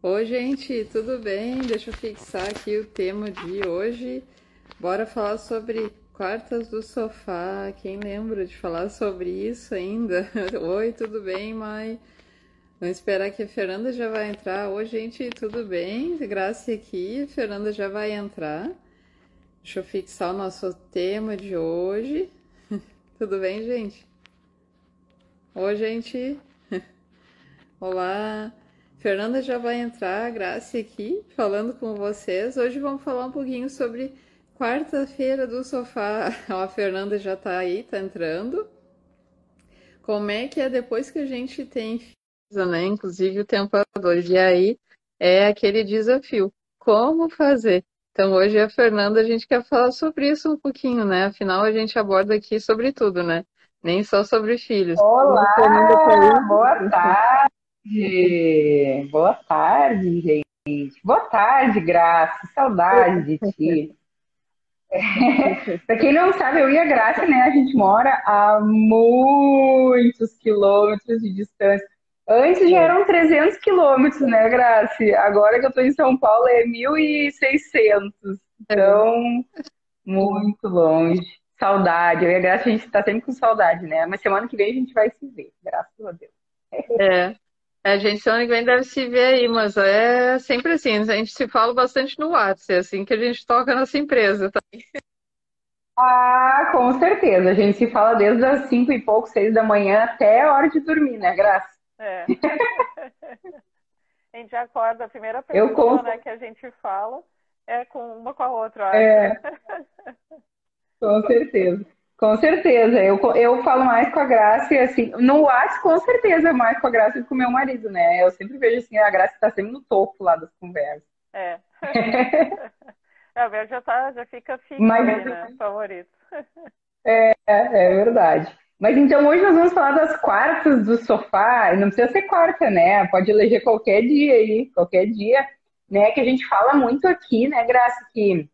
Oi, gente, tudo bem? Deixa eu fixar aqui o tema de hoje. Bora falar sobre quartas do sofá. Quem lembra de falar sobre isso ainda? Oi, tudo bem, Mai? Vamos esperar que a Fernanda já vai entrar. Oi, gente, tudo bem? Graça aqui, a Fernanda já vai entrar. Deixa eu fixar o nosso tema de hoje. Tudo bem, gente? Oi, gente. Olá. Fernanda já vai entrar, Graça aqui, falando com vocês. Hoje vamos falar um pouquinho sobre quarta-feira do sofá. Ó, a Fernanda já tá aí, tá entrando. Como é que é depois que a gente tem filhos, né? Inclusive o temporador. E aí é aquele desafio. Como fazer? Então hoje a Fernanda, a gente quer falar sobre isso um pouquinho, né? Afinal, a gente aborda aqui sobre tudo, né? Nem só sobre filhos. Olá, boa tarde. Boa tarde, gente. Boa tarde, Graça. Saudade de ti. É, para quem não sabe, eu e a Graça, né? A gente mora a muitos quilômetros de distância. Antes já eram 300 quilômetros, né, Graça? Agora que eu tô em São Paulo é 1.600. Então, muito longe. Saudade. Eu e a Graça, a gente tá sempre com saudade, né? Mas semana que vem a gente vai se ver, graças a Deus. É. A gente semana que vem deve se ver aí, mas é sempre assim, a gente se fala bastante no WhatsApp, é assim que a gente toca nossa empresa também. Ah, com certeza. A gente se fala desde as cinco e pouco, seis da manhã até a hora de dormir, né, Graça? É. a gente acorda, a primeira pessoa né, que a gente fala é com uma com a outra. É. com certeza. Com certeza. Eu, eu falo mais com a Graça assim, no WhatsApp, com certeza, mais com a Graça do que com o meu marido, né? Eu sempre vejo assim, a Graça está sempre no topo lá das conversas. É. é a Vera já, tá, já fica fixo, Mas, né? Favorito. É, é verdade. Mas então hoje nós vamos falar das quartas do sofá. Não precisa ser quarta, né? Pode eleger qualquer dia aí, qualquer dia, né? Que a gente fala muito aqui, né, Graça, que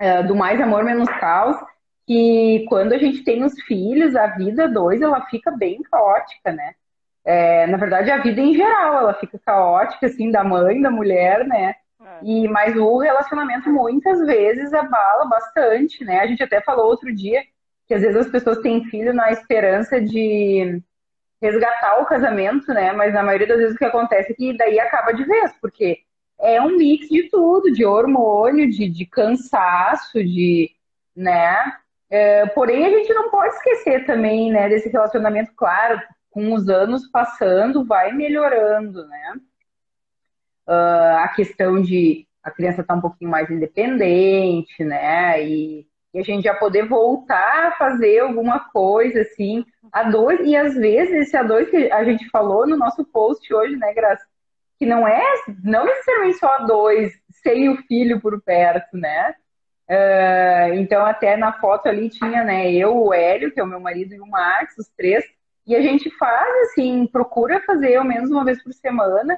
uh, do mais amor menos caos que quando a gente tem os filhos, a vida dois, ela fica bem caótica, né? É, na verdade, a vida em geral, ela fica caótica, assim, da mãe, da mulher, né? É. E, mas o relacionamento muitas vezes abala bastante, né? A gente até falou outro dia que às vezes as pessoas têm filho na esperança de resgatar o casamento, né? Mas na maioria das vezes o que acontece é que daí acaba de vez, porque é um mix de tudo, de hormônio, de, de cansaço, de, né? É, porém, a gente não pode esquecer também, né, desse relacionamento, claro, com os anos passando, vai melhorando, né? Uh, a questão de a criança estar tá um pouquinho mais independente, né? E, e, a gente já poder voltar a fazer alguma coisa, assim, a dois, e às vezes esse a dois que a gente falou no nosso post hoje, né, Graça? Que não é, não necessariamente só a dois, sem o filho por perto, né? Uh, então, até na foto ali tinha, né, eu, o Hélio, que é o meu marido, e o Max, os três. E a gente faz, assim, procura fazer ao menos uma vez por semana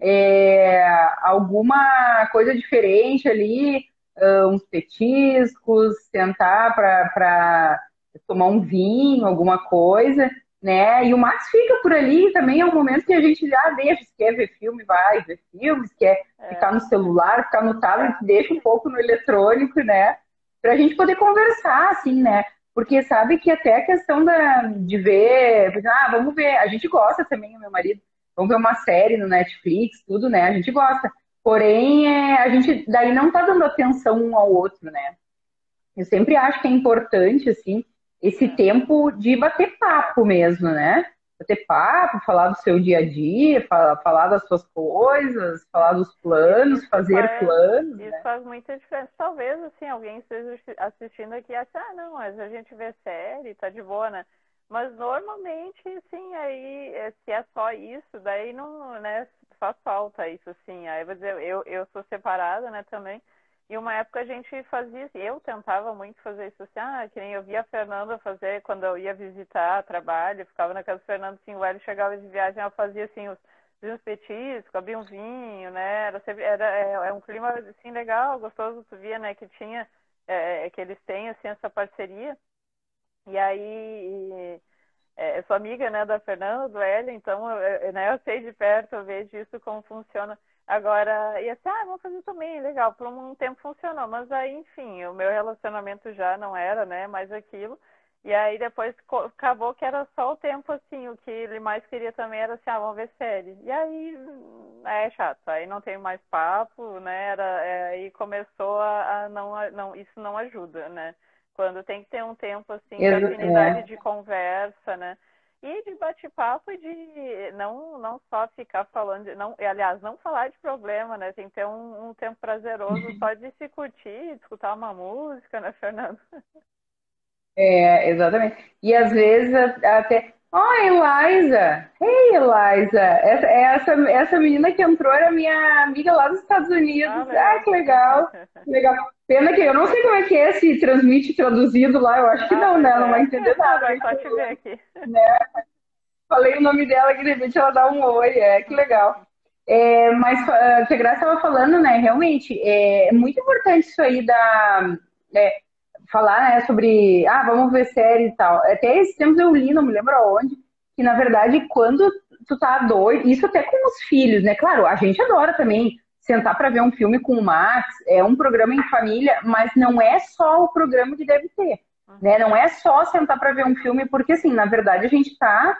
é, alguma coisa diferente ali, uh, uns petiscos, sentar para tomar um vinho, alguma coisa né? E o Max fica por ali, também é um momento que a gente já deixa, se quer ver filme, vai ver filmes, quer é. ficar no celular, ficar no tablet, deixa um pouco no eletrônico, né? Pra gente poder conversar, assim, né? Porque sabe que até a questão da, de ver, ah, vamos ver, a gente gosta também, o meu marido, vamos ver uma série no Netflix, tudo, né? A gente gosta. Porém, é, a gente daí não tá dando atenção um ao outro, né? Eu sempre acho que é importante, assim, esse tempo de bater papo mesmo, né? Bater papo, falar do seu dia a dia, falar, falar das suas coisas, falar dos planos, fazer faz, planos. Isso né? faz muita diferença. Talvez, assim, alguém esteja assistindo aqui e ache, ah, não, mas a gente vê série, tá de boa, né? Mas normalmente, sim, aí, é, se é só isso, daí não, né, faz falta isso, sim. Aí, vou dizer, eu, eu sou separada, né, também. E uma época a gente fazia, eu tentava muito fazer isso assim, ah, que nem eu via a Fernanda fazer quando eu ia visitar trabalho, ficava na casa do Fernando, assim, o Hélio chegava de viagem, ela fazia assim, os, os petiscos, abria um vinho, né, era, sempre, era é, é, um clima, assim, legal, gostoso, tu via, né, que tinha, é, é que eles têm, assim, essa parceria, e aí, e, é, eu sou amiga, né, da Fernanda, do Hélio, então, eu, né, eu sei de perto, eu vejo isso como funciona, Agora, ia ser, ah, vamos fazer também, legal. Por um tempo funcionou, mas aí, enfim, o meu relacionamento já não era, né, mais aquilo. E aí depois acabou que era só o tempo, assim, o que ele mais queria também era assim, ah, vamos ver série. E aí é chato, aí não tem mais papo, né? Era, é, aí começou a, a não, a, não, isso não ajuda, né? Quando tem que ter um tempo assim de afinidade é. de conversa, né? E de bate-papo e de não, não só ficar falando, não, aliás, não falar de problema, né? Tem que ter um, um tempo prazeroso só de se curtir, escutar uma música, né, Fernando? É, exatamente. E às vezes até. Oh, Eliza! Hey, Eliza! Essa, essa, essa menina que entrou era minha amiga lá dos Estados Unidos. Ah, ah que legal! legal. Pena que eu não sei como é que é se transmite traduzido lá. Eu acho que ah, não, né? Ela não vai entender nada. Vai só te ver aqui. Né? Falei o nome dela que de repente ela dá um oi. É, que legal. É, mas uh, que a Graça estava falando, né? Realmente, é muito importante isso aí da. É, falar né, sobre, ah, vamos ver série e tal. Até esses tempos eu li, não me lembro aonde, que na verdade quando tu tá doido, isso até com os filhos, né? Claro, a gente adora também sentar para ver um filme com o Max, é um programa em família, mas não é só o programa que deve ter, né? Não é só sentar para ver um filme, porque assim, na verdade a gente tá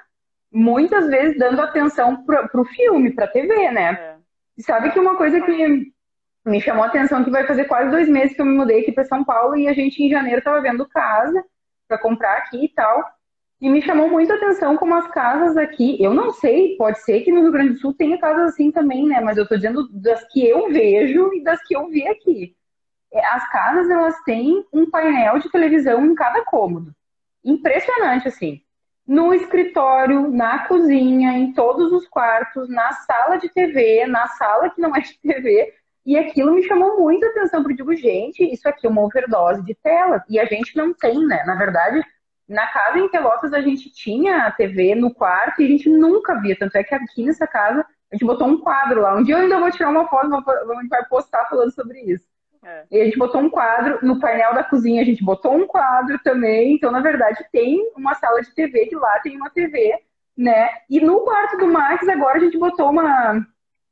muitas vezes dando atenção pro, pro filme, pra TV, né? É. Sabe que uma coisa que me chamou a atenção que vai fazer quase dois meses que eu me mudei aqui para São Paulo e a gente em janeiro estava vendo casa para comprar aqui e tal. E me chamou muito a atenção como as casas aqui, eu não sei, pode ser que no Rio Grande do Sul tenha casas assim também, né? Mas eu estou dizendo das que eu vejo e das que eu vi aqui. É, as casas, elas têm um painel de televisão em cada cômodo. Impressionante, assim. No escritório, na cozinha, em todos os quartos, na sala de TV, na sala que não é de TV, e aquilo me chamou muita atenção, porque eu digo, gente, isso aqui é uma overdose de tela. E a gente não tem, né? Na verdade, na casa em Pelotas a gente tinha a TV no quarto e a gente nunca via. Tanto é que aqui nessa casa a gente botou um quadro lá. Um dia eu ainda vou tirar uma foto, a gente vai postar falando sobre isso. É. E a gente botou um quadro no painel da cozinha, a gente botou um quadro também. Então, na verdade, tem uma sala de TV que lá tem uma TV, né? E no quarto do Max agora a gente botou uma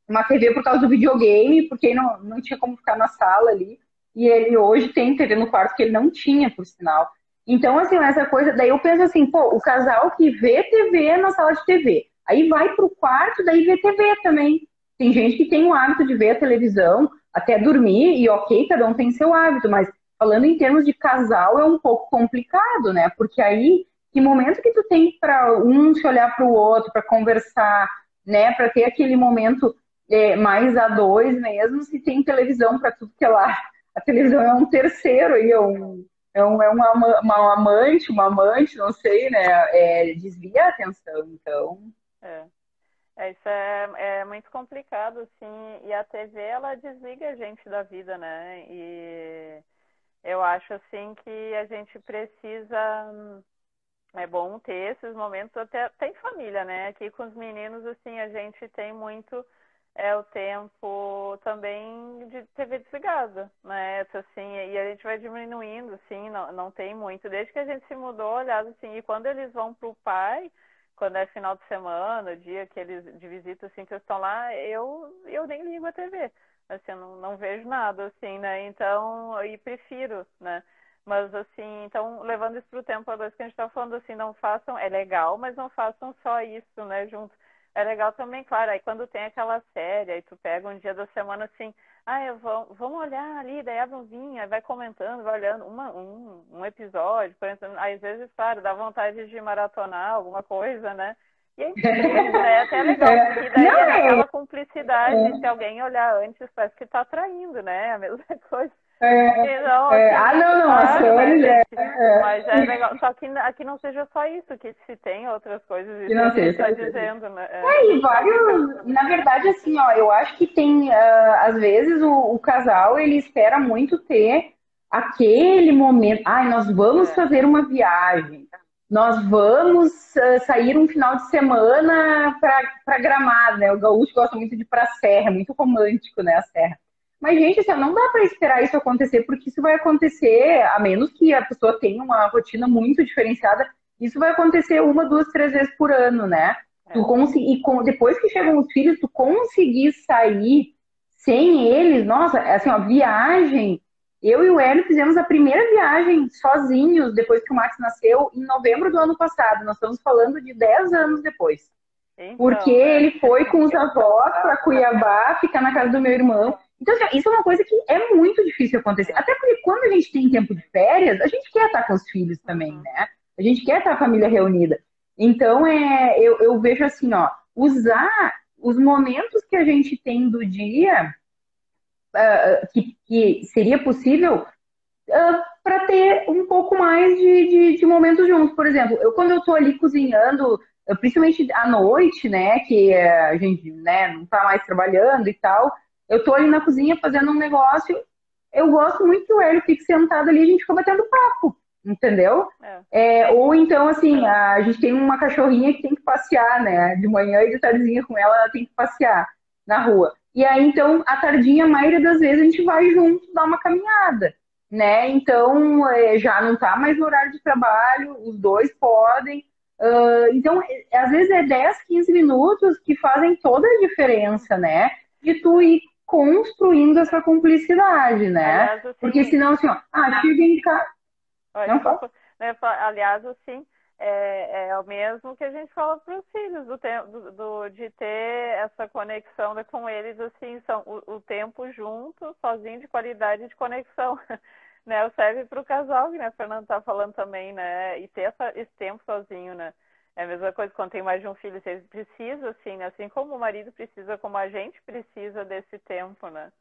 uma TV por causa do videogame, porque não, não tinha como ficar na sala ali. E ele hoje tem TV no quarto que ele não tinha, por sinal. Então, assim, essa coisa. Daí eu penso assim, pô, o casal que vê TV na sala de TV, aí vai pro quarto, daí vê TV também. Tem gente que tem o hábito de ver a televisão até dormir, e ok, cada um tem seu hábito, mas falando em termos de casal é um pouco complicado, né? Porque aí, que momento que tu tem para um se olhar para o outro, para conversar, né? Para ter aquele momento é, mais a dois mesmo, se tem televisão para tudo que é lá. A televisão é um terceiro aí, é um, é, um, é uma, uma amante, uma amante, não sei, né? É, desvia a atenção, então. É. É, isso é, é muito complicado, assim, e a TV, ela desliga a gente da vida, né? E eu acho, assim, que a gente precisa, é bom ter esses momentos, até, até em família, né? Aqui com os meninos, assim, a gente tem muito é o tempo também de TV desligada, né? Assim, e a gente vai diminuindo, assim, não, não tem muito. Desde que a gente se mudou, aliás, assim, e quando eles vão pro pai, quando é final de semana, dia que eles de visita, assim, que eles estão lá, eu, eu nem ligo a TV. Assim, eu não, não vejo nada, assim, né? Então, e prefiro, né? Mas, assim, então, levando isso pro tempo a dois que a gente tá falando, assim, não façam, é legal, mas não façam só isso, né, junto é legal também, claro, aí quando tem aquela série, aí tu pega um dia da semana assim, ah, eu vou, vamos olhar ali, daí abre um vinho, aí vai comentando, vai olhando uma, um, um episódio, por exemplo, às vezes, claro, dá vontade de maratonar alguma coisa, né? E é, é até legal, é. porque daí Não, é aquela cumplicidade, é. se alguém olhar antes, parece que tá traindo, né? A mesma coisa. É, não, é, assim, ah, não, não, as flores é, é, Mas é legal. Só que aqui não seja só isso, que se tem outras coisas, que não seja, está dizendo, né? É, é e vários. Na verdade, assim, ó, eu acho que tem, uh, às vezes, o, o, casal ele espera muito ter aquele momento. Ai, nós vamos é. fazer uma viagem. Nós vamos uh, sair um final de semana para Gramado, né? O gaúcho gosta muito de ir para a serra, é muito romântico, né? A serra. Mas, gente, assim, não dá para esperar isso acontecer, porque isso vai acontecer, a menos que a pessoa tenha uma rotina muito diferenciada, isso vai acontecer uma, duas, três vezes por ano, né? É. Tu e com, depois que chegam os filhos, tu conseguir sair sem eles, nossa, assim, ó, viagem. Eu e o Hélio fizemos a primeira viagem sozinhos depois que o Max nasceu, em novembro do ano passado. Nós estamos falando de 10 anos depois. Então, porque né? ele foi com os avós para Cuiabá, ficar na casa do meu irmão. Então, assim, isso é uma coisa que é muito difícil acontecer. Até porque quando a gente tem tempo de férias, a gente quer estar com os filhos também, né? A gente quer estar a família reunida. Então, é, eu, eu vejo assim, ó, usar os momentos que a gente tem do dia uh, que, que, seria possível uh, para ter um pouco mais de, de, de, momentos juntos. Por exemplo, eu quando eu estou ali cozinhando, principalmente à noite, né, que a gente né, não está mais trabalhando e tal, eu estou ali na cozinha fazendo um negócio, eu gosto muito que o Hélio fique sentado ali e a gente fica batendo papo entendeu? É. É, ou então, assim, a, gente tem uma cachorrinha que tem que passear, né? De manhã e de tardezinha com ela, ela tem que passear na rua. E aí, então, à tardinha, a maioria das vezes, a gente vai junto dar uma caminhada, né? Então, é, já não tá mais no horário de trabalho, os dois podem. Uh, então, é, às vezes é 10, 15 minutos que fazem toda a diferença, né? De tu ir construindo essa cumplicidade, né? Aliás, assim, Porque senão, assim, ó, ah, chega em casa não desculpa, né, aliás, assim, é, é, o mesmo que a gente fala para os filhos, do, do, do, de ter essa conexão né, com eles, assim, são o, o, tempo junto, sozinho, de qualidade de conexão. né, serve para o casal, que né, a Fernanda está falando também, né? E ter essa, esse tempo sozinho, né? É a mesma coisa quando tem mais de um filho, você precisa, assim, assim como o marido precisa, como a gente precisa desse tempo, né?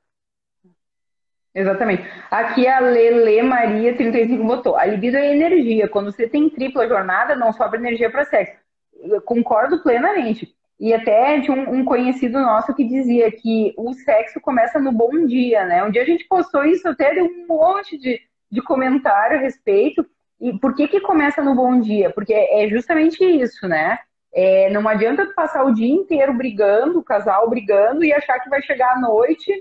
Exatamente. Aqui a Lele Maria 35 botou. A libido é energia. Quando você tem tripla jornada, não sobra energia para sexo. Eu concordo plenamente. E até tinha um, um, conhecido nosso que dizia que o sexo começa no bom dia, né? Um dia a gente postou isso, até deu um monte de, de comentário a respeito. E por que que começa no bom dia? Porque é justamente isso, né? É, não adianta passar o dia inteiro brigando, o casal brigando, e achar que vai chegar à noite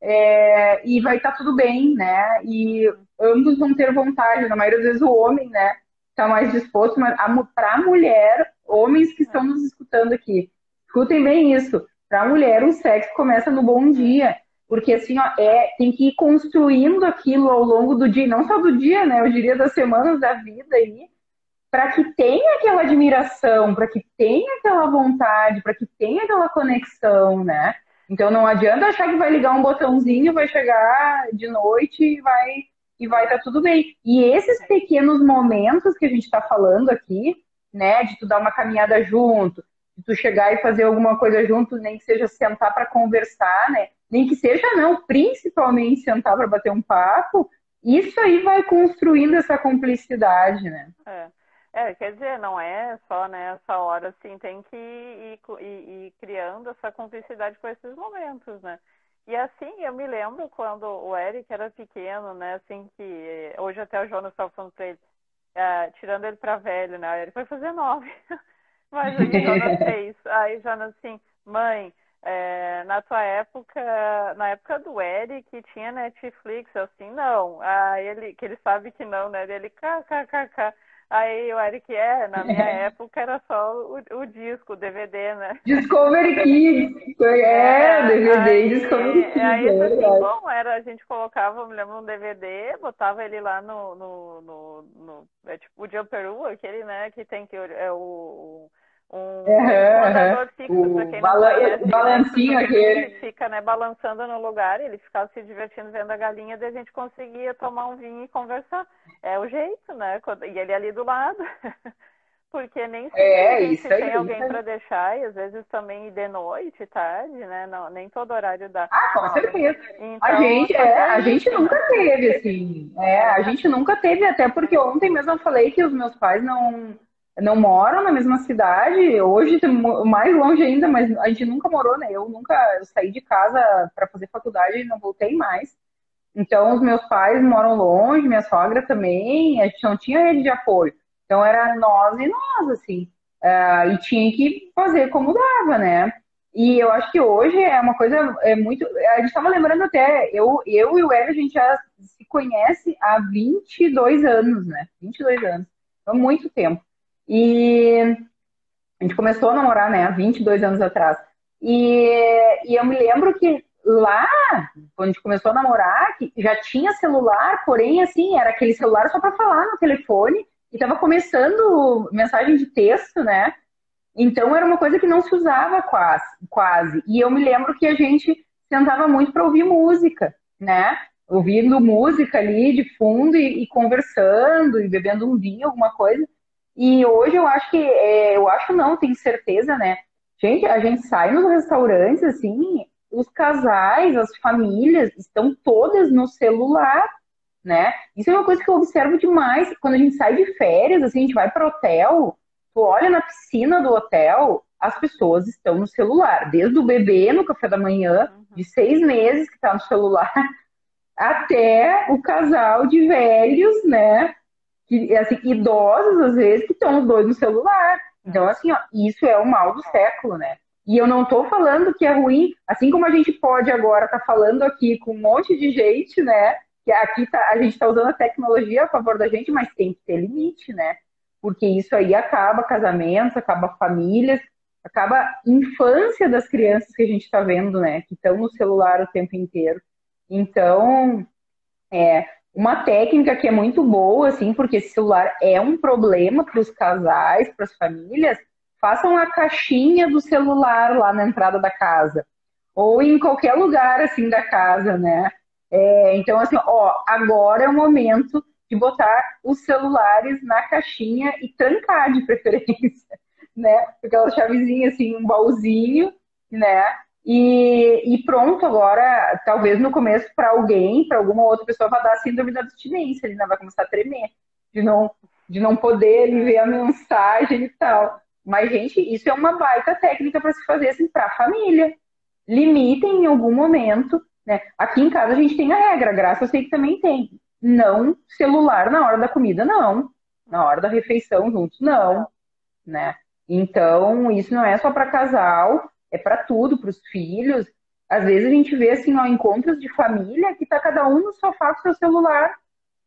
é, e vai estar tá tudo bem, né? E ambos vão ter vontade, na maioria das vezes o homem, né, está mais disposto, mas para a mulher, homens que estão nos escutando aqui, escutem bem isso. Para a mulher, o sexo começa no bom dia, porque assim, ó, é, tem que ir construindo aquilo ao longo do dia, não só do dia, né? Eu diria das semanas da vida aí, para que tenha aquela admiração, para que tenha aquela vontade, para que tenha aquela conexão, né? Então não adianta achar que vai ligar um botãozinho, vai chegar de noite e vai e vai estar tá tudo bem. E esses pequenos momentos que a gente está falando aqui, né, de tu dar uma caminhada junto, de tu chegar e fazer alguma coisa junto, nem que seja sentar para conversar, né, nem que seja não, principalmente sentar para bater um papo, isso aí vai construindo essa cumplicidade, né? É. É, quer dizer, não é só nessa hora, assim, tem que ir, ir, ir, criando essa cumplicidade com esses momentos, né? E assim, eu me lembro quando o Eric era pequeno, né, assim, que hoje até o Jonas estava falando pra ele, é, tirando ele pra velho, né, ele foi fazer nove, mas aí o Jonas fez, aí o Jonas assim, mãe, é, na tua época, na época do Eric, tinha Netflix, assim, não, aí ele, que ele sabe que não, né, ele, kkkk, Aí o Eric, é, na minha época era só o, o, disco, o DVD, né? Discovery Kids, é, é DVD aí, Discovery Kids. Aí, é assim, bom, era, a gente colocava, me lembro, um DVD, botava ele lá no, no, no, no é tipo o Jumperoo, aquele, né, que tem que, é o um uhum, fixo, o quem bala conhece, né, balancinho aquele. fica né, balançando no lugar, ele ficava se divertindo vendo a galinha, daí a gente conseguia tomar um vinho e conversar. É o jeito, né? E ele ali do lado. Porque nem sempre é, isso tem alguém para deixar, e às vezes também de noite, tarde, né? Não, nem todo horário dá. Ah, com certeza. Então, a gente, é, a gente nunca teve, assim. É, a gente nunca teve, até porque ontem mesmo eu falei que os meus pais não não moram na mesma cidade. Hoje, mais longe ainda, mas a gente nunca morou, né? Eu nunca saí de casa para fazer faculdade e não voltei mais. Então, os meus pais moram longe, minha sogra também, a gente não tinha rede de apoio. Então, era nós e nós, assim. Uh, e tinha que fazer como dava, né? E eu acho que hoje é uma coisa é muito. A gente estava lembrando até, eu, eu e o Hélio, a gente já se conhece há 22 anos, né? 22 anos. Há muito tempo. E a gente começou a namorar, né, há 22 anos atrás. E, e eu me lembro que lá, quando a gente começou a namorar, já tinha celular, porém, assim, era aquele celular só para falar no telefone, e tava começando mensagem de texto, né? Então era uma coisa que não se usava quase, quase. E eu me lembro que a gente sentava muito para ouvir música, né? Ouvindo música ali de fundo e, e, conversando e bebendo um vinho, alguma coisa. E hoje eu acho que, é, eu acho não, tenho certeza, né? Gente, a gente sai nos restaurantes, assim, os casais, as famílias estão todas no celular, né? Isso é uma coisa que eu observo demais. Quando a gente sai de férias, assim, a gente vai para hotel, tu olha na piscina do hotel, as pessoas estão no celular, desde o bebê no café da manhã, de seis meses que está no celular, até o casal de velhos, né? Que, assim, idosos, às vezes, que estão os dois no celular. Então, assim, ó, isso é o mal do século, né? E eu não estou falando que é ruim, assim como a gente pode agora estar tá falando aqui com um monte de gente, né? Que aqui tá, a gente está usando a tecnologia a favor da gente, mas tem que ter limite, né? porque isso aí acaba casamentos, acaba famílias, acaba infância das crianças que a gente está vendo, né? Que estão no celular o tempo inteiro. Então, é uma técnica que é muito boa, assim, porque esse celular é um problema para os casais, para as famílias. Façam a caixinha do celular lá na entrada da casa ou em qualquer lugar assim da casa, né? É, então, assim, ó, agora é o momento de botar os celulares na caixinha e trancar de preferência, né? Aquela chavezinha assim, um baúzinho, né? E, e pronto, agora, talvez no começo, para alguém, para alguma outra pessoa, vai dar síndrome da abstinência, ele né? vai começar a tremer, de não, de não poder ele ver a mensagem e tal. Mas, gente, isso é uma baita técnica para se fazer assim, para a família. Limitem em algum momento. Né? Aqui em casa a gente tem a regra, graça eu sei que também tem não celular na hora da comida, não. Na hora da refeição juntos, não. Né? Então, isso não é só para casal, é para tudo, para os filhos. Às vezes a gente vê assim, ó, encontros de família que tá cada um no sofá com seu celular,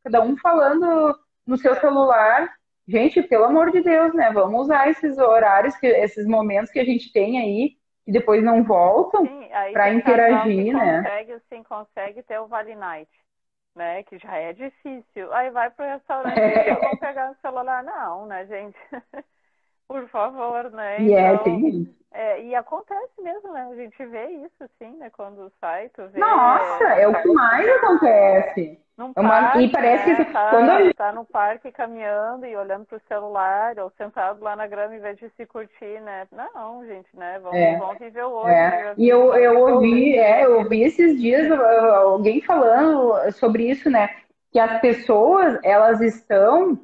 cada um falando no seu celular. Gente, pelo amor de Deus, né? Vamos usar esses horários, que, esses momentos que a gente tem aí, que depois não voltam, para interagir, né? Consegue, assim, consegue ter o Vale Night né? Que já é difícil. Aí vai pro restaurante e eu vou pegar o celular. Não, né, gente? Por favor, né? E é, então, é, tem é, e acontece mesmo, né? A gente vê isso, assim, né? Quando sai, tu vê. Nossa, é, é o que mais acontece. Num é uma... parque, e parece né? que tá, quando tá no parque caminhando e olhando pro celular, ou sentado lá na grama em vez de se curtir, né? Não, gente, né? Vamos, é. vamos viver o hoje. É. Né? E eu, eu ouvi, é, eu ouvi esses dias alguém falando sobre isso, né? Que as pessoas, elas estão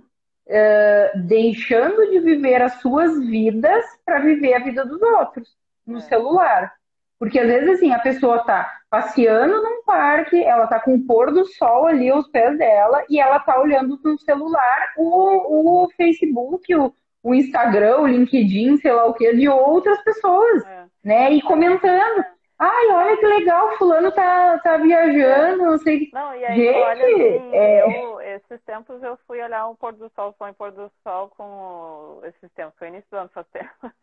uh, deixando de viver as suas vidas para viver a vida dos outros no é. celular. Porque às vezes assim, a pessoa tá passeando num parque, ela tá com o pôr do sol ali aos pés dela e ela tá olhando no celular o, o Facebook, o, o Instagram, o LinkedIn, sei lá o que, de outras pessoas, é. né? E comentando. Ai, olha que legal, fulano tá, tá viajando, não sei. Não, e aí, Gente, olha, assim, é... eu, esses tempos eu fui olhar o pôr do sol, foi em pôr do sol com esses tempos, foi início do ano, faz tempo.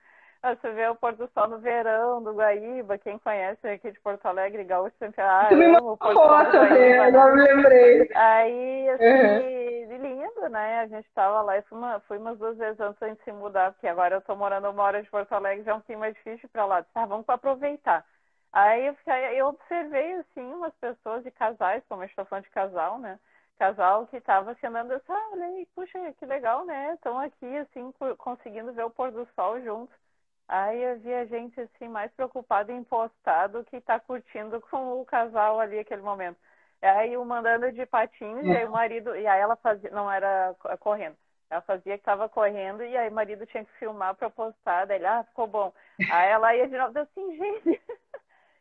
Você vê o pôr do sol no verão do Guaíba, quem conhece aqui de Porto Alegre, Gaúcho sempre ah, tu me mandou foto, agora me lembrei. Aí, assim, uhum. lindo, né? A gente tava lá e fui, uma, fui umas duas vezes antes de se mudar, porque agora eu tô morando uma hora de Porto Alegre, já é um pouquinho mais difícil pra lá. Ah, vamos aproveitar. Aí eu, fiquei, eu observei, assim, umas pessoas de casais, como a gente tá falando de casal, né? Casal que tava assim, andando, assim, ah, olha aí, puxa, que legal, né? Estão aqui, assim, conseguindo ver o pôr do sol juntos. Aí eu vi a gente assim mais preocupada em postar do que tá curtindo com o casal ali aquele momento. Aí o mandando de patins, é. e aí o marido, e aí ela fazia, não era correndo. Ela fazia que tava correndo e aí o marido tinha que filmar para postar, daí ele, ah, ficou bom. Aí ela ia de novo assim, gente,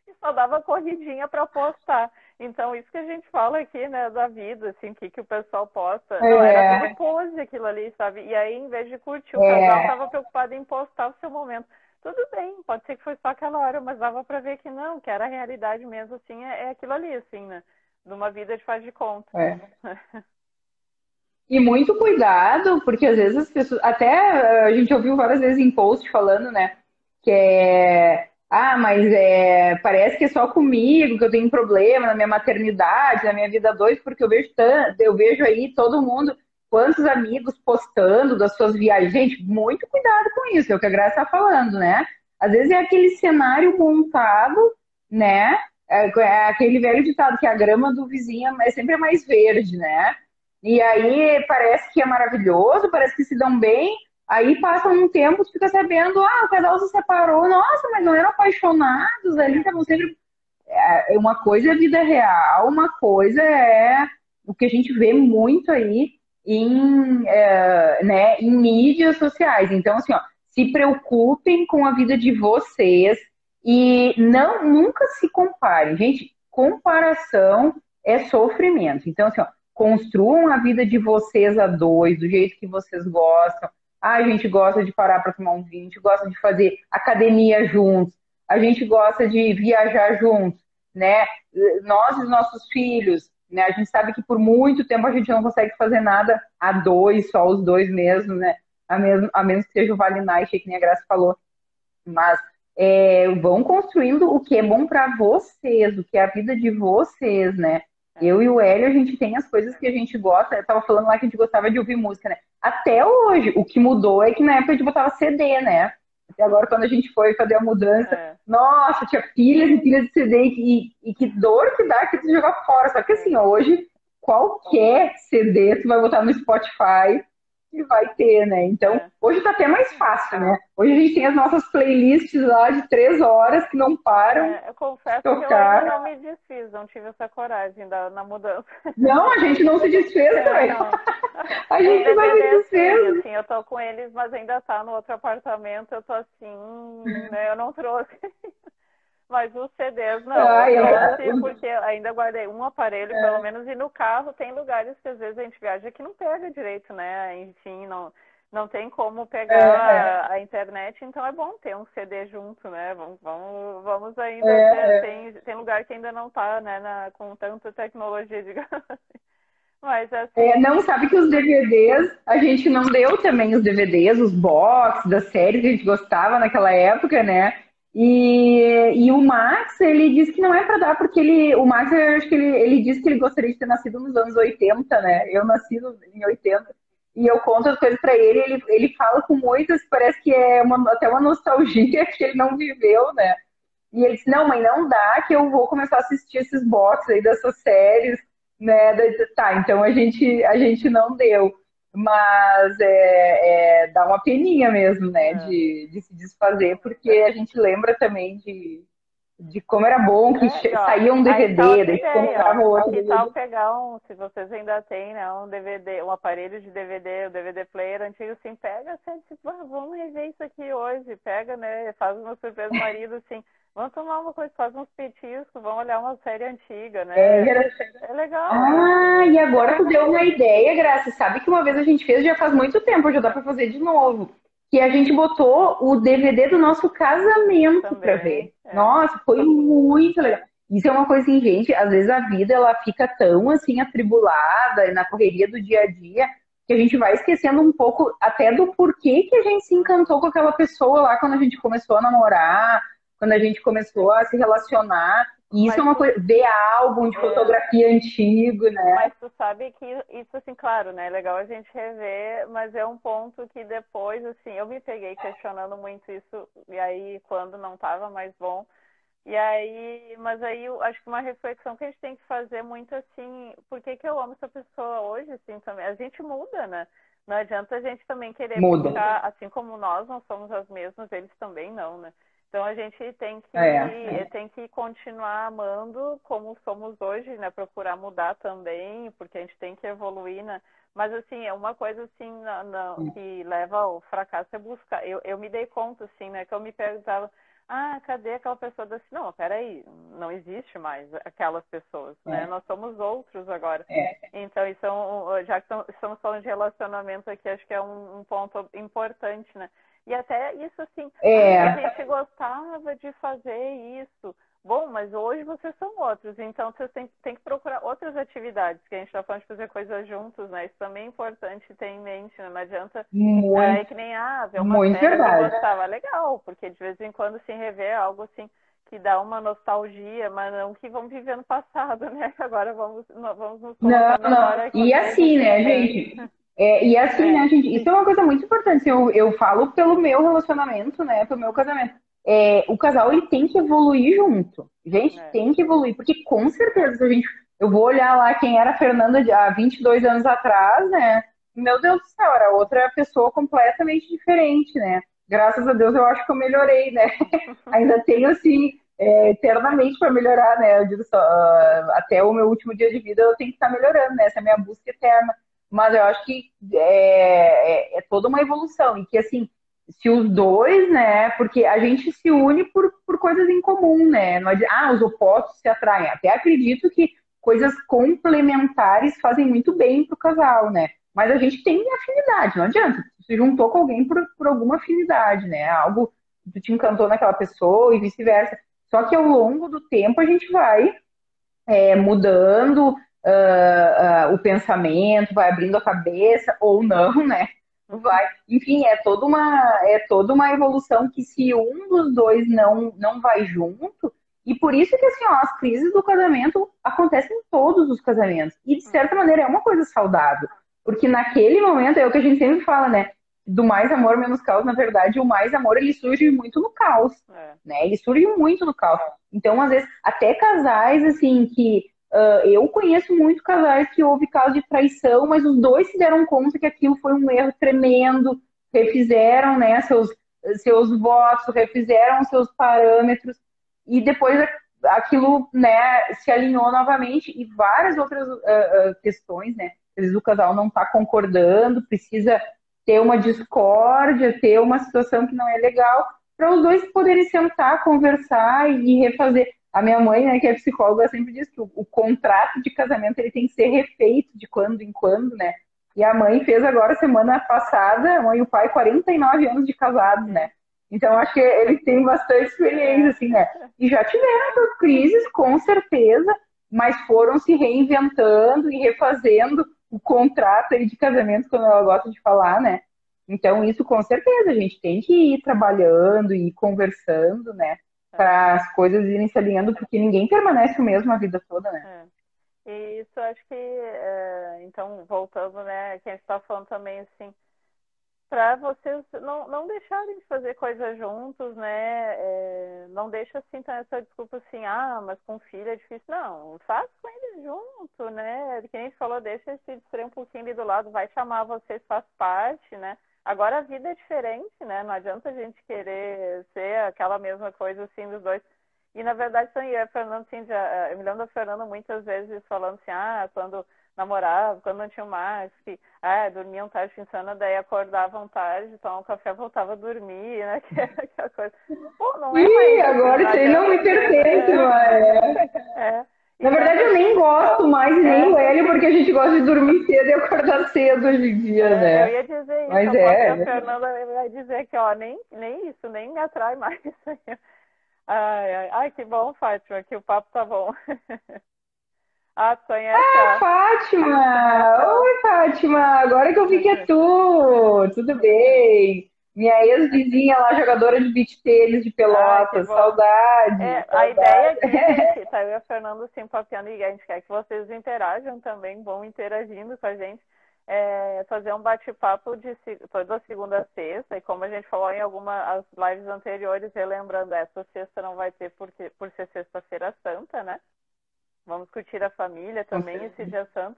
e só dava corridinha para postar. Então, isso que a gente fala aqui, né, da vida, assim, que, que o pessoal posta, é. não era tudo pose aquilo ali, sabe? E aí, em vez de curtir, o é. casal tava preocupado em postar o seu momento tudo bem, pode ser que foi só aquela hora, mas dava para ver que não, que era a realidade mesmo, assim, é, é aquilo ali, assim, né? Numa vida de faz de conta. É. e muito cuidado, porque às vezes as pessoas, até a gente ouviu várias vezes em post falando, né, que é ah, mas é, parece que é só comigo que eu tenho problema na minha maternidade, na minha vida dois, porque eu vejo tanto, eu vejo aí todo mundo, quantos amigos postando das suas viagens. Gente, muito cuidado com isso, é o que a Graça está falando, né? Às vezes é aquele cenário montado, né? É, é aquele velho ditado que a grama do vizinho é sempre mais verde, né? E aí parece que é maravilhoso, parece que se dão bem, Aí passa um tempo, tu fica sabendo, ah, o casal se separou, nossa, mas não eram apaixonados ali, estavam sempre. É, uma coisa é vida real, uma coisa é o que a gente vê muito aí em, é, né, em mídias sociais. Então, assim, ó, se preocupem com a vida de vocês e não nunca se comparem. Gente, comparação é sofrimento. Então, assim, ó, construam a vida de vocês a dois, do jeito que vocês gostam ah, a gente gosta de parar para tomar um vinho, a gente gosta de fazer academia juntos, a gente gosta de viajar juntos, né? Nós e os nossos filhos, né? A gente sabe que por muito tempo a gente não consegue fazer nada a dois, só os dois mesmo, né? A, mesmo, a menos que seja o Vale Night, que nem a Graça falou. Mas é, vão construindo o que é bom para vocês, o que é a vida de vocês, né? Eu e o Hélio, a gente tem as coisas que a gente gosta. Eu tava falando lá que a gente gostava de ouvir música, né? Até hoje, o que mudou é que na época a gente botava CD, né? Até agora, quando a gente foi fazer a mudança, é. nossa, tinha pilhas e pilhas de CD e, e que dor que dá que tu jogar fora. Só que assim, hoje, qualquer CD tu vai botar no Spotify que vai ter, né? Então, é. hoje tá até mais fácil, né? Hoje a gente tem as nossas playlists lá de três horas que não param. É, eu confesso tocar. que eu ainda não me desfiz, não tive essa coragem da, na mudança. Não, a gente não se desfez é, também. a gente vai se desfez. Assim, eu tô com eles, mas ainda tá no outro apartamento, eu tô assim, né? Eu não trouxe. Mas os CDs não. Ah, eu trouxe porque ainda guardei um aparelho, é. pelo menos, e no carro tem lugares que às vezes a gente viaja que não pega direito, né? Enfim, não, não tem como pegar é, é. A, internet, então é bom ter um CD junto, né? Vamos, vamos, vamos ainda. É, ter, é. tem, tem lugar que ainda não está né, na, com tanta tecnologia, digamos assim. Mas assim... É, não, sabe que os DVDs, a gente não deu também os DVDs, os box das séries que a gente gostava naquela época, né? E, e o Max, ele diz que não é para dar, porque ele, o Max, eu acho que ele, ele diz que ele gostaria de ter nascido nos anos 80, né? Eu nasci em 80. E eu conto as coisas para ele, ele, ele fala com muitas, parece que é uma, até uma nostalgia que ele não viveu, né? E ele disse, não, mãe, não dá que eu vou começar a assistir esses boxes aí dessas séries, né? Tá, então a gente, a gente não deu. Mas é, é, dá uma peninha mesmo, né, é. de, de se desfazer, porque a gente lembra também de, de como era bom que é, saía um DVD, daí comprava outro DVD. tal pegar um, se vocês ainda têm, né, um DVD, um aparelho de DVD, o um DVD player antigo, assim, pega, assim, tipo, ah, vamos rever isso aqui hoje, pega, né, faz uma surpresa marido, assim, Vamos tomar uma coisa, faz uns petiscos, vamos olhar uma série antiga, né? É, é legal. Ah, e agora tu deu uma ideia, Graça. Sabe que uma vez a gente fez, já faz muito tempo, já dá pra fazer de novo. Que a gente botou o DVD do nosso casamento para ver. É. Nossa, foi muito legal. Isso é uma coisa assim, gente, às vezes a vida ela fica tão assim atribulada na correria do dia a dia que a gente vai esquecendo um pouco até do porquê que a gente se encantou com aquela pessoa lá quando a gente começou a namorar, quando a gente começou a se relacionar. E isso mas, é uma coisa, ver álbum de é. fotografia é, antigo, né? Mas tu sabe que isso, assim, claro, né? É legal a gente rever, mas é um ponto que depois, assim, eu me peguei questionando muito isso, e aí quando não estava mais bom. E aí, mas aí eu acho que uma reflexão que a gente tem que fazer muito assim, por que, que eu amo essa pessoa hoje, assim, também? A gente muda, né? Não adianta a gente também querer muda. ficar, assim como nós não somos as mesmas, eles também não, né? Então a gente tem que, é, é. tem que continuar amando como somos hoje, né? Procurar mudar também, porque a gente tem que evoluir, né? Mas assim, é uma coisa assim que leva ao fracasso é buscar. Eu, eu me dei conta, assim, né? Que eu me perguntava, ah, cadê aquela pessoa assim? Não, peraí, não existe mais aquelas pessoas, né? é. né? Nós somos outros agora. É. Então, isso é já que estamos falando de relacionamento aqui, acho que é um, um ponto importante, né? E até isso assim, é. a gente gostava de fazer isso. Bom, mas hoje vocês são outros, então vocês têm, têm que procurar outras atividades, que a gente está falando de fazer coisas juntos, né? Isso também é importante ter em mente, né? não adianta muito, é que nem, ah, ver uma muito série verdade. que gostava, legal, porque de vez em quando se rever algo assim que dá uma nostalgia, mas não que vamos viver no passado, né? Agora vamos, vamos nos Não, não, e assim, né, gente? É, e assim, é. né, gente? Isso é uma coisa muito importante. Eu, eu falo pelo meu relacionamento, né? Pelo meu casamento é, o casal ele tem que evoluir junto. Gente, é. tem que evoluir, porque com certeza, se a gente. Eu vou olhar lá quem era a Fernanda há 22 anos atrás, né? Meu Deus do céu, era outra pessoa completamente diferente, né? Graças a Deus eu acho que eu melhorei, né? Ainda tenho, assim, é, eternamente para melhorar, né? Eu digo só, uh, até o meu último dia de vida eu tenho que estar melhorando, né? Essa é a minha busca eterna. Mas eu acho que é, é, é toda uma evolução e que, assim, se os dois, né? Porque a gente se une por, por coisas em comum, né? Não ah, os opostos se atraem. Até acredito que coisas complementares fazem muito bem pro casal, né? Mas a gente tem afinidade, não adianta. Se juntou com alguém por, por alguma afinidade, né? Algo que te encantou naquela pessoa e vice-versa. Só que ao longo do tempo a gente vai é, mudando uh, uh, o pensamento, vai abrindo a cabeça, ou não, né? vai. Enfim, é toda uma é toda uma evolução que se um dos dois não não vai junto, e por isso que assim, ó, as crises do casamento acontecem em todos os casamentos. E de certa maneira é uma coisa saudável, porque naquele momento é o que a gente sempre fala, né? Do mais amor menos caos, na verdade, o mais amor ele surge muito no caos, é. né? Ele surge muito no caos. Então, às vezes, até casais assim que Uh, eu conheço muito casais que houve caso de traição, mas os dois se deram conta que aquilo foi um erro tremendo, refizeram né, seus, seus votos, refizeram seus parâmetros, e depois aquilo né, se alinhou novamente, e várias outras uh, uh, questões, né? Às vezes o casal não está concordando, precisa ter uma discórdia, ter uma situação que não é legal, para os dois poderem sentar, conversar e refazer. A minha mãe, né, que é psicóloga, sempre diz que o, o, contrato de casamento ele tem que ser refeito de quando em quando, né? E a mãe fez agora, semana passada, a mãe e o pai, 49 anos de casados, né? Então, acho que ele tem bastante experiência, assim, né? E já tiveram essas crises, com certeza, mas foram se reinventando e refazendo o contrato aí de casamento, como ela gosta de falar, né? Então, isso com certeza, a gente tem que ir trabalhando e conversando, né? Para as coisas irem se alinhando, porque ninguém permanece o mesmo a vida toda, né? É. E isso acho que, é, então, voltando, né, que a gente está falando também, assim, para vocês não, não deixarem de fazer coisas juntos, né? É, não deixa assim então, essa desculpa assim, ah, mas com filho é difícil. Não, faz com ele junto, né? Quem falou, deixa se distrair um pouquinho ali do lado, vai chamar vocês, faz parte, né? Agora a vida é diferente, né? Não adianta a gente querer ser aquela mesma coisa assim dos dois. E na verdade, assim, a Fernanda, assim, já, eu me lembro da Fernanda muitas vezes falando assim, ah, quando namorava, quando não tinha mais, que ah, dormiam tarde insana, daí acordavam tarde, tomavam café, voltava a dormir, né? Que é aquela coisa. Pô, não é Ih, agora isso aí não me pertence, é. é. É. Na verdade, eu nem gosto mais, nem o Hélio, porque a gente gosta de dormir cedo e acordar cedo hoje em dia, é, né? Eu ia dizer isso, Mas é. a Fernanda vai dizer que, ó, nem, nem isso, nem me atrai mais. Ai, ai, ai, que bom, Fátima, que o papo tá bom. ah, tu conhece? Ah, Fátima! Oi, Fátima! Agora que eu vi que é tu! Tudo bem? Minha ex-vizinha lá, jogadora de beach tênis de Pelotas, Ai, saudade, é, saudade. A ideia aqui, é tá eu e a Fernanda assim, papiando e a gente quer que vocês interajam também, vão interagindo com a gente. É, fazer um bate-papo de toda segunda a sexta, e como a gente falou em algumas lives anteriores, relembrando, essa sexta não vai ter porque, por ser sexta-feira santa, né? Vamos curtir a família também esse dia santo.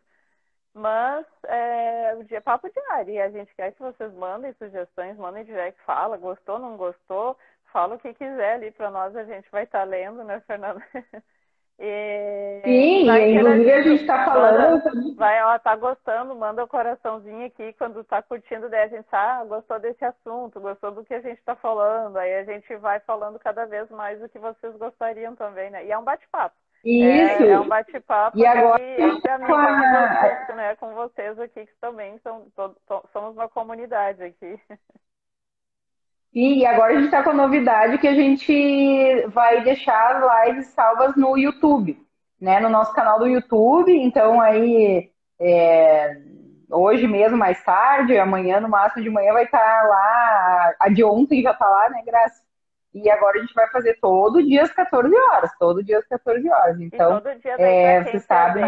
Mas é, o dia é papo diário e a gente quer que vocês mandem sugestões, mandem direct, fala, gostou, não gostou, fala o que quiser ali para nós, a gente vai estar tá lendo, né, Fernanda? E, Sim, inclusive a gente está falando. Vai, ó, tá gostando, manda o um coraçãozinho aqui quando tá curtindo, daí a gente ah, gostou desse assunto, gostou do que a gente está falando, aí a gente vai falando cada vez mais o que vocês gostariam também, né? E é um bate-papo. Isso. É, é um bate-papo e agora amigos a... né, com vocês aqui, que também são, somos uma comunidade aqui. E agora a gente está com a novidade que a gente vai deixar as lives salvas no YouTube, né? No nosso canal do YouTube. Então aí é, hoje mesmo, mais tarde, amanhã, no máximo de manhã, vai estar tá lá. A de ontem já está lá, né, Graça? E agora a gente vai fazer todo dia às 14 horas, todo dia às 14 horas. Então, e todo dia é, você sabe.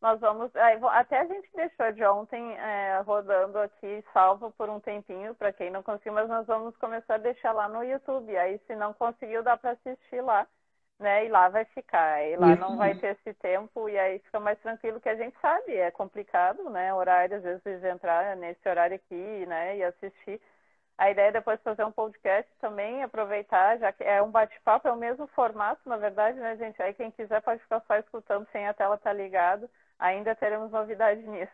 Nós vamos. Até a gente deixou de ontem é, rodando aqui, salvo por um tempinho, para quem não conseguiu, mas nós vamos começar a deixar lá no YouTube. Aí, se não conseguiu, dá para assistir lá né? E lá vai ficar. E lá Isso. não vai ter esse tempo e aí fica mais tranquilo que a gente sabe. É complicado, né? Horário, às vezes, entrar nesse horário aqui, né? E assistir. A ideia é depois fazer um podcast também, aproveitar, já que é um bate-papo, é o mesmo formato, na verdade, né, gente? Aí quem quiser pode ficar só escutando sem a tela estar tá ligado. Ainda teremos novidade nisso.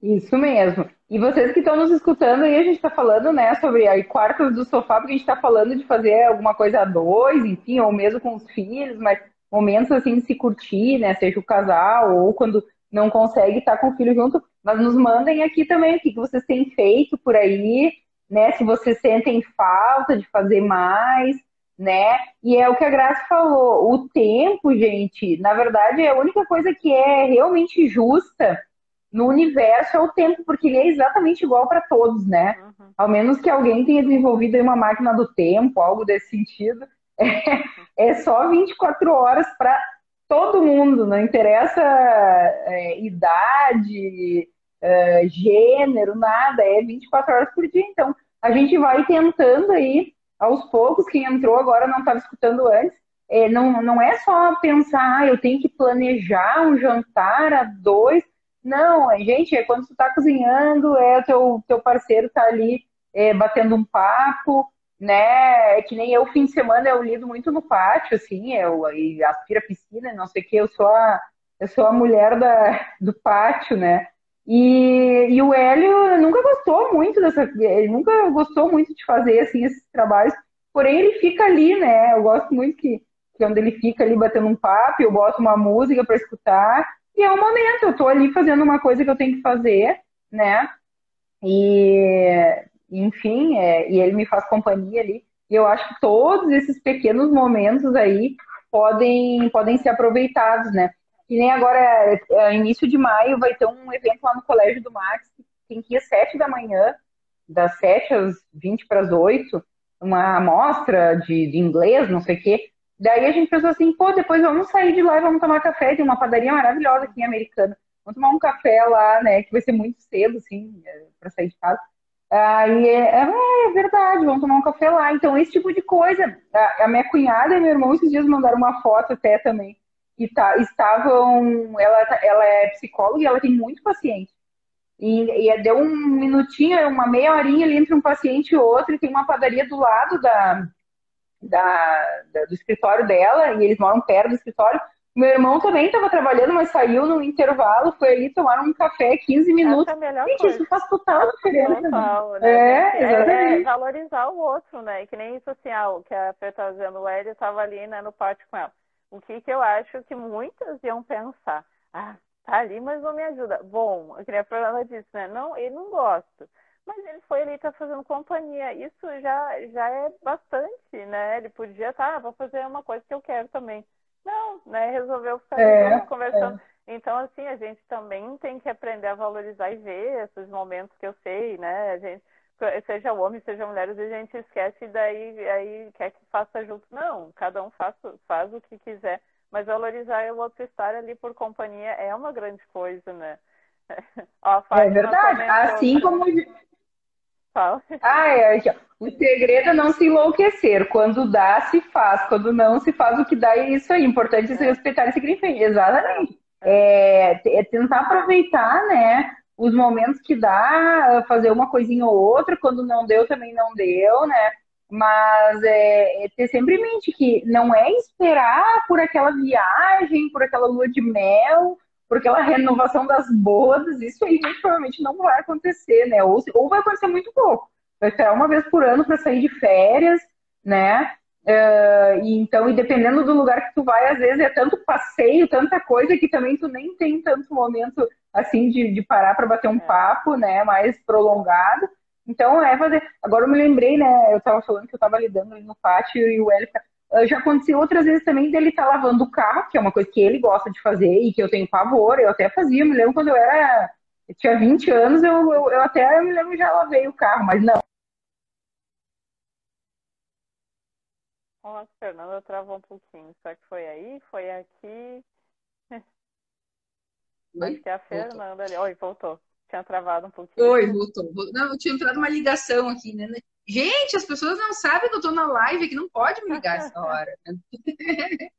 Isso mesmo. E vocês que estão nos escutando aí, a gente está falando, né, sobre aí, quartos do sofá, porque a gente está falando de fazer alguma coisa a dois, enfim, ou mesmo com os filhos, mas momentos assim de se curtir, né, seja o casal ou quando não consegue estar com o filho junto, mas nos mandem aqui também o que vocês têm feito por aí, né, se vocês sentem falta de fazer mais, né? E é o que a Graça falou, o tempo, gente, na verdade é a única coisa que é realmente justa no universo é o tempo, porque ele é exatamente igual para todos, né? Uhum. Ao menos que alguém tenha desenvolvido uma máquina do tempo, algo desse sentido. É, é só 24 horas para todo mundo, não interessa é, idade, é, gênero, nada, é 24 horas por dia. Então, a gente vai tentando aí, aos poucos, quem entrou agora não estava escutando antes, é, não, não é só pensar, ah, eu tenho que planejar um jantar a dois, não, gente, é quando tu tá cozinhando, é o teu, teu parceiro tá ali é, batendo um papo, né? É que nem eu, fim de semana, eu lido muito no pátio, assim, eu aspira a piscina, não sei o que, eu sou a, eu sou a mulher da, do pátio, né? E, e o Hélio nunca gostou muito dessa, ele nunca gostou muito de fazer, assim, esses trabalhos, porém ele fica ali, né? Eu gosto muito que, que quando ele fica ali batendo um papo, eu boto uma música para escutar, e é o momento, eu tô ali fazendo uma coisa que eu tenho que fazer, né? E, enfim, é, e ele me faz companhia ali. E eu acho que todos esses pequenos momentos aí podem, podem ser aproveitados, né? E nem agora, é, é, início de maio, vai ter um evento lá no Colégio do Max, que tem que ir às sete da manhã, das sete às vinte para as oito, uma amostra de, de inglês, não sei o quê. Daí a gente pensou assim, pô, depois vamos sair de lá e vamos tomar café. Tem uma padaria maravilhosa aqui em Americana. Vamos tomar um café lá, né? Que vai ser muito cedo, assim, é, para sair de casa. Aí é, é, é, verdade, vamos tomar um café lá. Então, esse tipo de coisa. A, minha cunhada e meu irmão esses dias mandaram uma foto até também. E tá, estavam. Ela, ela é psicóloga e ela tem muito paciente. E, e deu um minutinho, uma meia horinha ali entre um paciente e outro, e tem uma padaria do lado da, da, da, do escritório dela, e eles moram perto do escritório. Meu irmão também estava trabalhando, mas saiu no intervalo, foi ali tomar um café 15 minutos. Essa é Gente, coisa. isso faz total diferença. Total, né? É, é, é, valorizar o outro, né? E que nem isso assim, ah, o que a Fê está dizendo, o Hélio estava ali né, no pátio com ela. O que, que eu acho que muitas iam pensar? Ah, tá ali, mas não me ajuda. Bom, eu queria falar ela disse, né? Não, ele não gosta mas ele foi ali tá fazendo companhia. Isso já, já é bastante, né? Ele podia estar, tá, ah, vou fazer uma coisa que eu quero também. Não, né? Resolveu ficar é, conversando. É. Então, assim, a gente também tem que aprender a valorizar e ver esses momentos que eu sei, né? A gente, seja homem, seja mulher, a gente esquece e daí aí quer que faça junto. Não, cada um faz, faz o que quiser. Mas valorizar o outro estar ali por companhia é uma grande coisa, né? Ó, é verdade. Assim como Ah, é. O segredo é não se enlouquecer. Quando dá, se faz. Quando não, se faz o que dá. E isso aí. Importante é se respeitar esse grifem. Exatamente. É, é tentar aproveitar, né? Os momentos que dá, fazer uma coisinha ou outra. Quando não deu, também não deu, né? Mas é, é ter sempre em mente que não é esperar por aquela viagem, por aquela lua de mel, por aquela renovação das bodas, isso aí muito provavelmente não vai acontecer, né? Ou, ou vai acontecer muito pouco. Vai esperar uma vez por ano para sair de férias, né? Uh, e então, e dependendo do lugar que tu vai, às vezes é tanto passeio, tanta coisa que também tu nem tem tanto momento assim de, de parar para bater um é. papo, né? Mais prolongado. Então é fazer. Agora eu me lembrei, né? Eu tava falando que eu tava lidando ali no pátio e o Hélio. Já aconteceu outras vezes também dele estar tá lavando o carro, que é uma coisa que ele gosta de fazer e que eu tenho pavor. Eu até fazia, eu me lembro quando eu era. Eu tinha 20 anos, eu, eu, eu até eu me lembro já lavei o carro, mas não. Nossa, Fernanda travou um pouquinho. Será que foi aí? Foi aqui? Oi? Acho que é a Fernanda voltou. ali. Oi, voltou. Tinha travado um pouquinho. Oi, voltou. Não, eu tinha entrado uma ligação aqui, né? Gente, as pessoas não sabem que eu tô na live, que não pode me ligar essa hora. Né?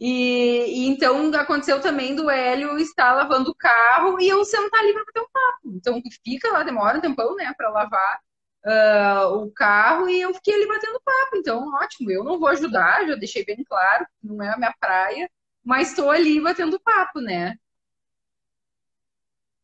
E, e, então aconteceu também do Hélio estar lavando o carro e eu sentar ali para bater um papo. Então fica lá, demora um tempão, né, para lavar uh, o carro e eu fiquei ali batendo papo. Então, ótimo, eu não vou ajudar, já deixei bem claro, não é a minha praia, mas estou ali batendo papo, né?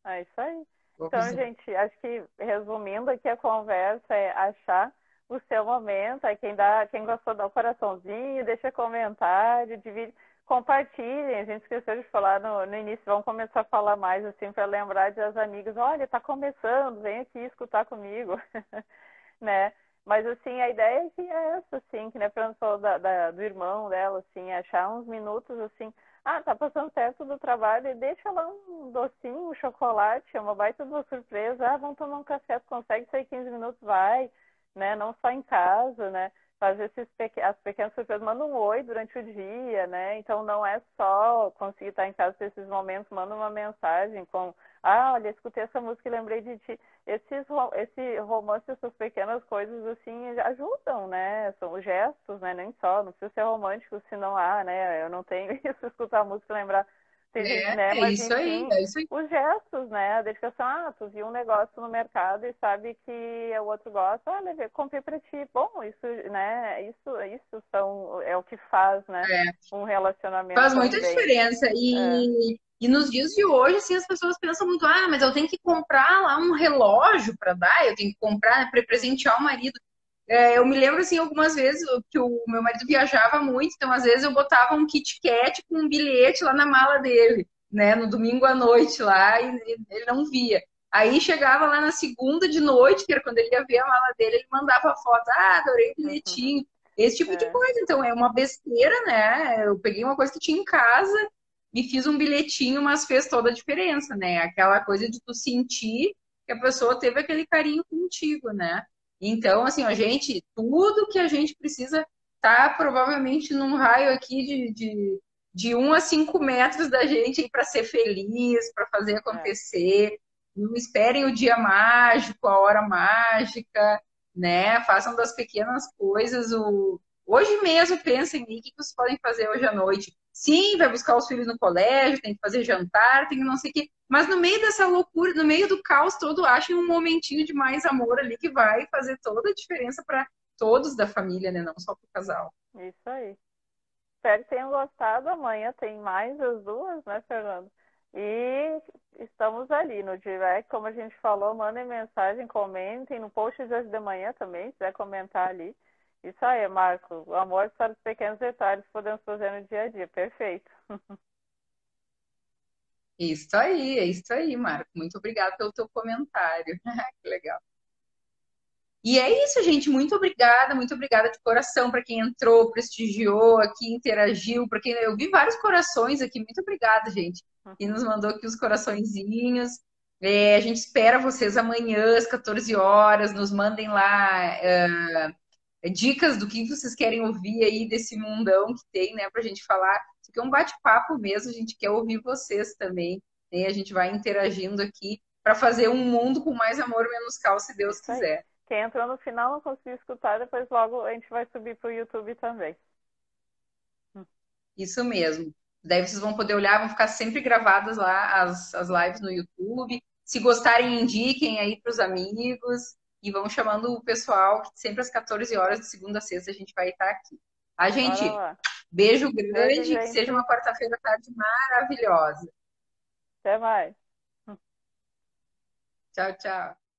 É isso aí. Então, gente, acho que resumindo aqui a conversa é achar o seu momento, é quem dá, quem gostou dá o coraçãozinho, deixa comentário, divide, compartilhem. A gente esqueceu de falar no, no início, vamos começar a falar mais assim para lembrar de as amigas, olha, tá começando, vem aqui escutar comigo, né? Mas assim, a ideia é que é essa, assim, que né, Fernando falou da, da, do irmão dela, assim, achar uns minutos assim ah, tá passando perto do trabalho e deixa lá um docinho, um chocolate, é uma baita de uma surpresa. Ah, vamos tomar um café, tu consegue sair 15 minutos, vai, né? Não só em casa, né? Fazer esses pequ... as pequenas surpresas, manda um oi durante o dia, né? Então não é só conseguir estar em casa nesses momentos, manda uma mensagem com ah, olha, escutei essa música e lembrei de ti. Esses, esse romance, essas pequenas coisas, assim, ajudam, né? São gestos, né? Nem só, não precisa ser romântico, senão, ah, né? Eu não tenho isso, escutar a música e lembrar. Tem é, né? É Mas, isso enfim, aí, é isso aí. Os gestos, né? A dedicação, ah, tu viu um negócio no mercado e sabe que o outro gosta, ah, levei, comprei pra ti. Bom, isso, né? Isso, isso são, é o que faz, né? É. Um relacionamento. Faz muita bem. diferença. E. É e nos dias de hoje, assim, as pessoas pensam muito, ah, mas eu tenho que comprar lá um relógio para dar, eu tenho que comprar né, para presentear o marido. É, eu me lembro, assim, algumas vezes que o meu marido viajava muito, então às vezes eu botava um Kit Kat com um bilhete lá na mala dele, né, no domingo à noite lá, e ele não via. Aí chegava lá na segunda de noite, que era quando ele ia ver a mala dele, ele mandava foto, ah, adorei o bilhetinho. Esse tipo é. de coisa. Então, é uma besteira, né? Eu peguei uma coisa que tinha em casa e fiz um bilhetinho, mas fez toda a diferença, né? Aquela coisa de tu sentir que a pessoa teve aquele carinho contigo, né? Então, assim, a gente, tudo que a gente precisa tá provavelmente num raio aqui de, de, de um a cinco metros da gente para ser feliz, para fazer acontecer. É. Não esperem o dia mágico, a hora mágica, né? Façam das pequenas coisas o. Hoje mesmo pensem em o que vocês podem fazer hoje à noite Sim, vai buscar os filhos no colégio, tem que fazer jantar, tem que não sei o quê. Mas no meio dessa loucura, no meio do caos todo, achem um momentinho de mais amor ali que vai fazer toda a diferença para todos da família, né? Não só para o casal. Isso aí. Espero que tenham gostado. Amanhã tem mais as duas, né, Fernando? E estamos ali no direct, como a gente falou, mandem mensagem, comentem no post de hoje de manhã também, se quiser comentar ali. Isso aí, Marco. O amor para os pequenos detalhes podemos fazer no dia a dia. Perfeito. Isso aí, é isso aí, Marco. Muito obrigada pelo teu comentário. que legal. E é isso, gente. Muito obrigada, muito obrigada de coração para quem entrou, prestigiou aqui, interagiu, para quem eu vi vários corações aqui. Muito obrigada, gente. E nos mandou aqui os coraçõezinhos. É, a gente espera vocês amanhã às 14 horas. Nos mandem lá. Uh, dicas do que vocês querem ouvir aí desse mundão que tem, né, pra gente falar. Isso aqui é um bate-papo mesmo, a gente quer ouvir vocês também, né? A gente vai interagindo aqui para fazer um mundo com mais amor, menos caos, se Deus quiser. Quem entrou no final não conseguiu escutar, depois logo a gente vai subir para o YouTube também. Isso mesmo. Daí vocês vão poder olhar, vão ficar sempre gravadas lá as, as lives no YouTube. Se gostarem, indiquem aí para os amigos e vamos chamando o pessoal, que sempre às 14 horas, de segunda a sexta, a gente vai estar aqui. A gente, beijo grande, beijo, que seja uma quarta-feira tarde maravilhosa. Até mais. Tchau, tchau.